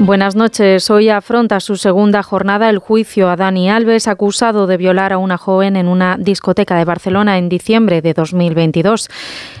Buenas noches. Hoy afronta su segunda jornada el juicio a Dani Alves, acusado de violar a una joven en una discoteca de Barcelona en diciembre de 2022.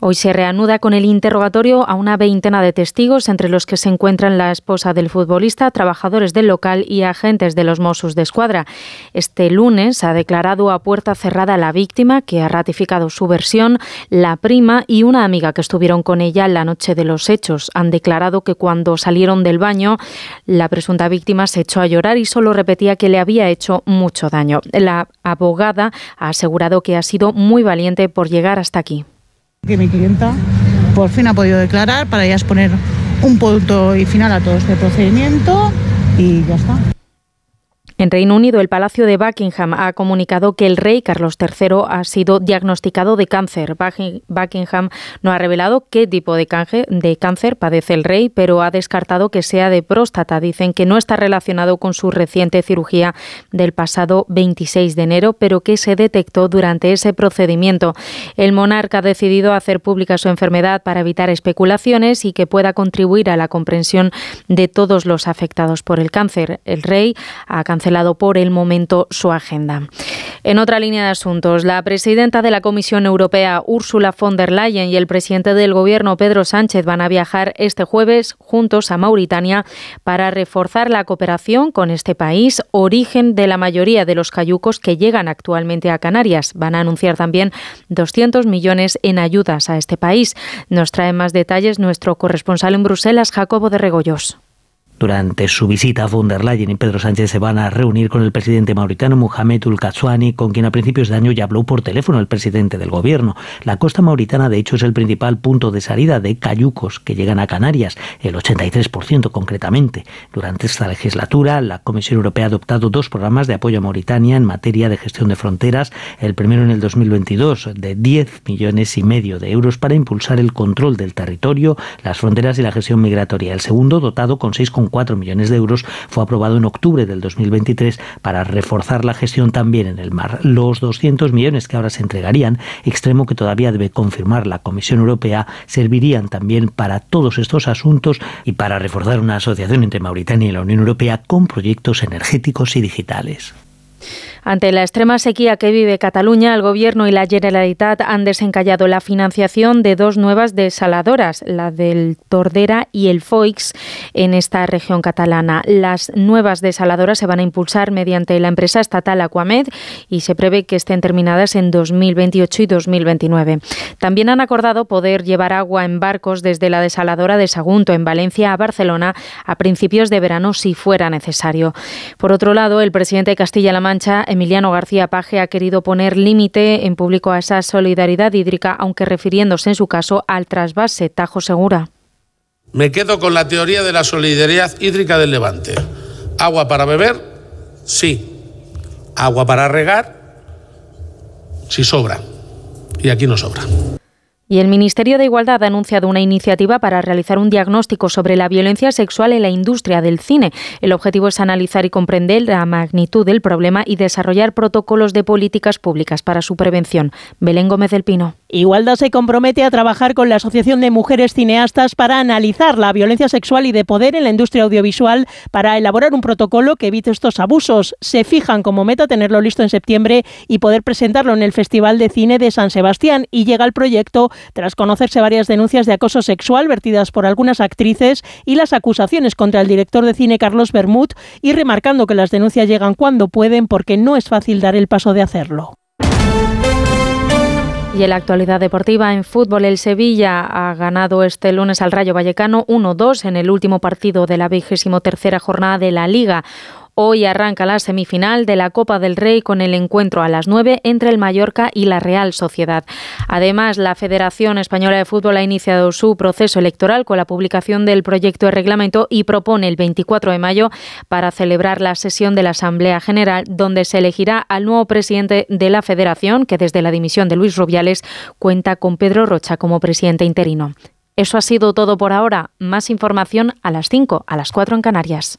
Hoy se reanuda con el interrogatorio a una veintena de testigos, entre los que se encuentran la esposa del futbolista, trabajadores del local y agentes de los Mossos de Escuadra. Este lunes ha declarado a puerta cerrada la víctima, que ha ratificado su versión, la prima y una amiga que estuvieron con ella la noche de los hechos. Han declarado que cuando salieron del baño, la presunta víctima se echó a llorar y solo repetía que le había hecho mucho daño. La abogada ha asegurado que ha sido muy valiente por llegar hasta aquí que mi clienta por fin ha podido declarar para ya exponer un punto y final a todo este procedimiento y ya está. En Reino Unido, el Palacio de Buckingham ha comunicado que el rey Carlos III ha sido diagnosticado de cáncer. Buckingham no ha revelado qué tipo de, cáncer padece el rey, pero ha descartado que sea de próstata. Dicen que no está relacionado con su reciente cirugía del pasado 26 de enero, pero que se detectó durante ese procedimiento. El monarca ha decidido hacer pública su enfermedad para evitar especulaciones y que pueda contribuir a la comprensión de todos los afectados por el cáncer. El rey ha cancelado cancelado por el momento su agenda. En otra línea de asuntos, la presidenta de la Comisión Europea, Ursula von der Leyen, y el presidente del Gobierno, Pedro Sánchez, van a viajar este jueves juntos a Mauritania para reforzar la cooperación con este país, origen de la mayoría de los cayucos que llegan actualmente a Canarias. Van a anunciar también 200 millones en ayudas a este país. Nos trae más detalles nuestro corresponsal en Bruselas, Jacobo de Regoyos. Durante su visita, von der Leyen y Pedro Sánchez se van a reunir con el presidente mauritano Mohamed Ul con quien a principios de año ya habló por teléfono el presidente del gobierno. La costa mauritana, de hecho, es el principal punto de salida de cayucos que llegan a Canarias, el 83% concretamente. Durante esta legislatura, la Comisión Europea ha adoptado dos programas de apoyo a Mauritania en materia de gestión de fronteras. El primero en el 2022, de 10 millones y medio de euros para impulsar el control del territorio, las fronteras y la gestión migratoria. El segundo, dotado con 6,4 4 millones de euros, fue aprobado en octubre del 2023 para reforzar la gestión también en el mar. Los 200 millones que ahora se entregarían, extremo que todavía debe confirmar la Comisión Europea, servirían también para todos estos asuntos y para reforzar una asociación entre Mauritania y la Unión Europea con proyectos energéticos y digitales. Ante la extrema sequía que vive Cataluña, el Gobierno y la Generalitat han desencallado la financiación de dos nuevas desaladoras, la del Tordera y el Foix, en esta región catalana. Las nuevas desaladoras se van a impulsar mediante la empresa estatal Aquamed y se prevé que estén terminadas en 2028 y 2029. También han acordado poder llevar agua en barcos desde la desaladora de Sagunto, en Valencia, a Barcelona, a principios de verano, si fuera necesario. Por otro lado, el presidente de Castilla-La Mancha, Emiliano García Paje ha querido poner límite en público a esa solidaridad hídrica, aunque refiriéndose en su caso al trasvase Tajo Segura. Me quedo con la teoría de la solidaridad hídrica del Levante. Agua para beber, sí. Agua para regar, sí sobra. Y aquí no sobra. Y el Ministerio de Igualdad ha anunciado una iniciativa para realizar un diagnóstico sobre la violencia sexual en la industria del cine. El objetivo es analizar y comprender la magnitud del problema y desarrollar protocolos de políticas públicas para su prevención. Belén Gómez del Pino. Igualdad se compromete a trabajar con la Asociación de Mujeres Cineastas para analizar la violencia sexual y de poder en la industria audiovisual para elaborar un protocolo que evite estos abusos. Se fijan como meta tenerlo listo en septiembre y poder presentarlo en el Festival de Cine de San Sebastián. Y llega el proyecto tras conocerse varias denuncias de acoso sexual vertidas por algunas actrices y las acusaciones contra el director de cine Carlos Bermud y remarcando que las denuncias llegan cuando pueden porque no es fácil dar el paso de hacerlo. Y en la actualidad deportiva en fútbol, el Sevilla ha ganado este lunes al Rayo Vallecano 1-2 en el último partido de la vigésimo tercera jornada de la Liga. Hoy arranca la semifinal de la Copa del Rey con el encuentro a las 9 entre el Mallorca y la Real Sociedad. Además, la Federación Española de Fútbol ha iniciado su proceso electoral con la publicación del proyecto de reglamento y propone el 24 de mayo para celebrar la sesión de la Asamblea General donde se elegirá al nuevo presidente de la Federación, que desde la dimisión de Luis Rubiales cuenta con Pedro Rocha como presidente interino. Eso ha sido todo por ahora. Más información a las 5, a las 4 en Canarias.